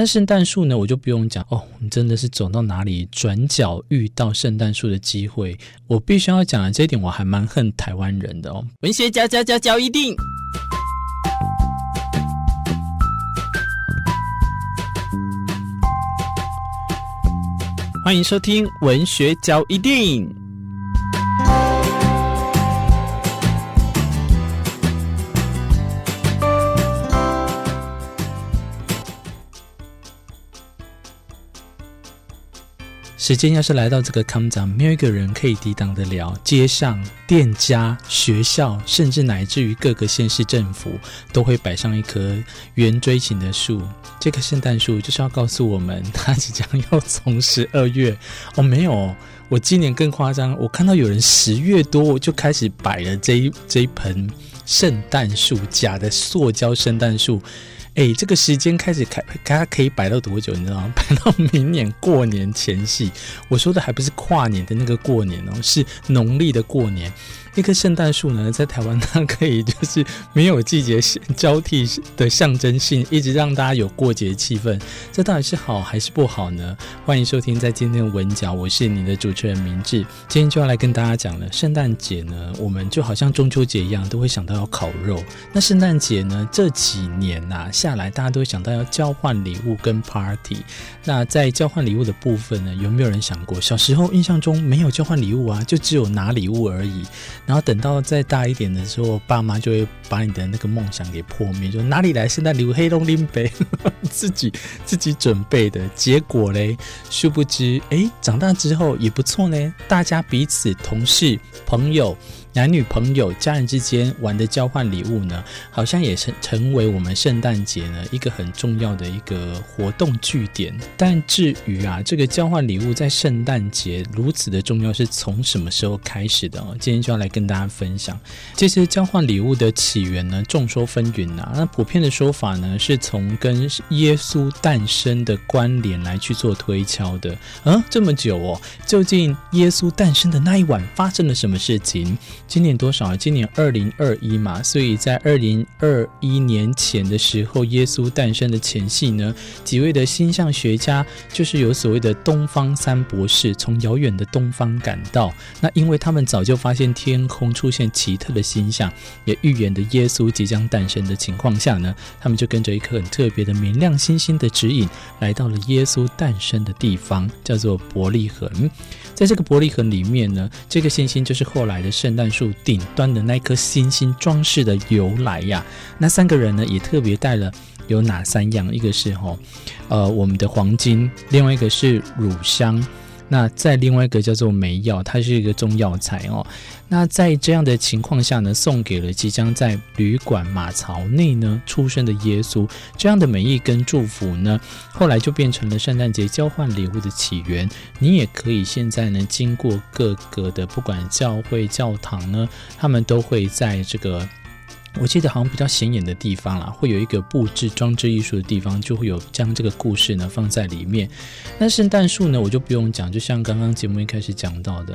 那圣诞树呢，我就不用讲哦，你真的是走到哪里转角遇到圣诞树的机会。我必须要讲的这一点，我还蛮恨台湾人的哦。文学家家家教一定，欢迎收听文学教一定。时间要是来到这个康长，没有一个人可以抵挡得了。街上、店家、学校，甚至乃至于各个县市政府，都会摆上一棵圆锥形的树。这棵圣诞树就是要告诉我们，它即将要从十二月哦，没有，我今年更夸张，我看到有人十月多就开始摆了这一这一盆圣诞树，假的塑胶圣诞树。哎，这个时间开始开，它可以摆到多久？你知道吗？摆到明年过年前夕。我说的还不是跨年的那个过年哦，是农历的过年。一棵圣诞树呢，在台湾它可以就是没有季节交替的象征性，一直让大家有过节气氛。这到底是好还是不好呢？欢迎收听在今天的文角，我是你的主持人明志。今天就要来跟大家讲了，圣诞节呢，我们就好像中秋节一样，都会想到要烤肉。那圣诞节呢，这几年呐、下来，大家都会想到要交换礼物跟 party。那在交换礼物的部分呢，有没有人想过，小时候印象中没有交换礼物啊，就只有拿礼物而已。然后等到再大一点的时候，爸妈就会把你的那个梦想给破灭，就哪里来圣诞礼物？黑龙林北 自己自己准备的。结果嘞，殊不知，哎，长大之后也不错呢。大家彼此同事朋友。男女朋友、家人之间玩的交换礼物呢，好像也成成为我们圣诞节呢一个很重要的一个活动据点。但至于啊，这个交换礼物在圣诞节如此的重要，是从什么时候开始的？哦，今天就要来跟大家分享。这些交换礼物的起源呢，众说纷纭呐。那普遍的说法呢，是从跟耶稣诞生的关联来去做推敲的。嗯，这么久哦，究竟耶稣诞生的那一晚发生了什么事情？今年多少啊？今年二零二一嘛，所以在二零二一年前的时候，耶稣诞生的前夕呢，几位的星象学家就是有所谓的东方三博士，从遥远的东方赶到。那因为他们早就发现天空出现奇特的星象，也预言的耶稣即将诞生的情况下呢，他们就跟着一颗很特别的明亮星星的指引，来到了耶稣诞生的地方，叫做伯利恒。在这个伯利恒里面呢，这个星星就是后来的圣诞树。树顶端的那颗星星装饰的由来呀，那三个人呢也特别带了有哪三样？一个是哈，呃，我们的黄金，另外一个是乳香，那在另外一个叫做梅药，它是一个中药材哦。那在这样的情况下呢，送给了即将在旅馆马槽内呢出生的耶稣，这样的美意跟祝福呢，后来就变成了圣诞节交换礼物的起源。你也可以现在呢，经过各个的不管教会、教堂呢，他们都会在这个。我记得好像比较显眼的地方啦，会有一个布置装置艺术的地方，就会有将这个故事呢放在里面。那圣诞树呢，我就不用讲，就像刚刚节目一开始讲到的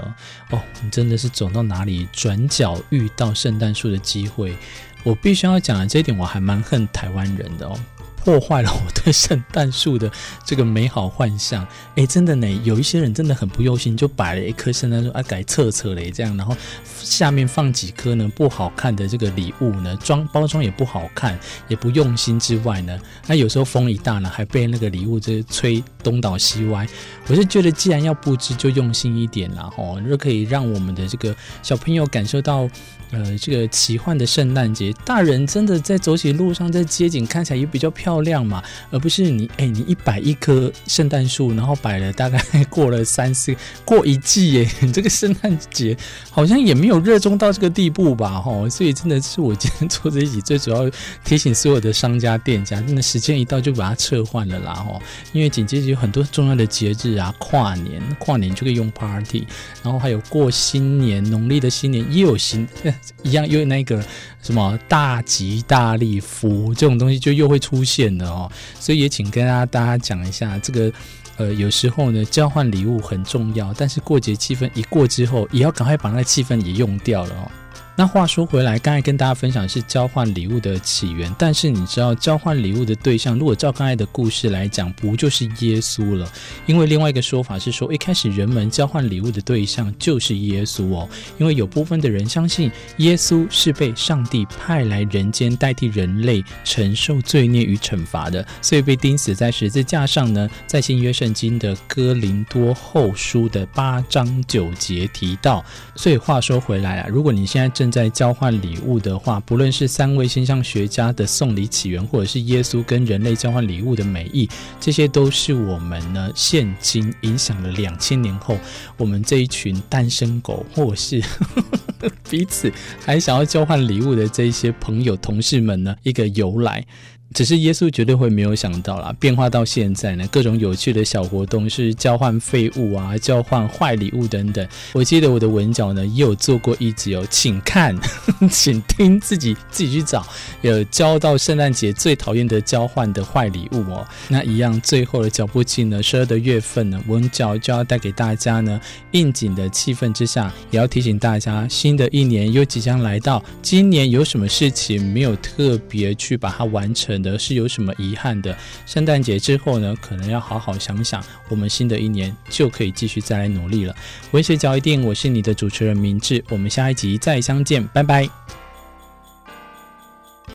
哦，你真的是走到哪里转角遇到圣诞树的机会。我必须要讲的这一点，我还蛮恨台湾人的哦。破坏了我对圣诞树的这个美好幻象。哎，真的呢，有一些人真的很不用心，就摆了一棵圣诞树啊，改侧侧嘞这样，然后下面放几颗呢不好看的这个礼物呢，装包装也不好看，也不用心之外呢，那有时候风一大呢，还被那个礼物这吹东倒西歪。我是觉得，既然要布置，就用心一点啦，吼，就可以让我们的这个小朋友感受到。呃，这个奇幻的圣诞节，大人真的在走起路上，在街景看起来也比较漂漂亮嘛，而不是你哎，你一摆一棵圣诞树，然后摆了大概 过了三四过一季耶，你 这个圣诞节好像也没有热衷到这个地步吧，吼，所以真的是我今天做这一集最主要提醒所有的商家店家，真的时间一到就把它撤换了啦，吼，因为紧接着有很多重要的节日啊，跨年跨年就可以用 party，然后还有过新年，农历的新年也有新。一样，又那个什么大吉大利福这种东西就又会出现的哦，所以也请跟大家大家讲一下，这个呃有时候呢交换礼物很重要，但是过节气氛一过之后，也要赶快把那个气氛也用掉了哦。那话说回来，刚才跟大家分享是交换礼物的起源，但是你知道交换礼物的对象，如果照刚才的故事来讲，不就是耶稣了？因为另外一个说法是说，一开始人们交换礼物的对象就是耶稣哦，因为有部分的人相信耶稣是被上帝派来人间代替人类承受罪孽与惩罚的，所以被钉死在十字架上呢。在新约圣经的哥林多后书的八章九节提到，所以话说回来啊，如果你现在正在交换礼物的话，不论是三位星象学家的送礼起源，或者是耶稣跟人类交换礼物的美意，这些都是我们呢现今影响了两千年后，我们这一群单身狗，或是 彼此还想要交换礼物的这些朋友、同事们呢一个由来。只是耶稣绝对会没有想到啦，变化到现在呢，各种有趣的小活动是交换废物啊，交换坏礼物等等。我记得我的文角呢也有做过一集哦，请看，请听，自己自己去找。有交到圣诞节最讨厌的交换的坏礼物哦，那一样最后的脚步进了十二的月份呢，文角就要带给大家呢应景的气氛之下，也要提醒大家，新的一年又即将来到，今年有什么事情没有特别去把它完成的是有什么遗憾的？圣诞节之后呢，可能要好好想想，我们新的一年就可以继续再来努力了。文学角一定，我是你的主持人明智，我们下一集再相见，拜拜。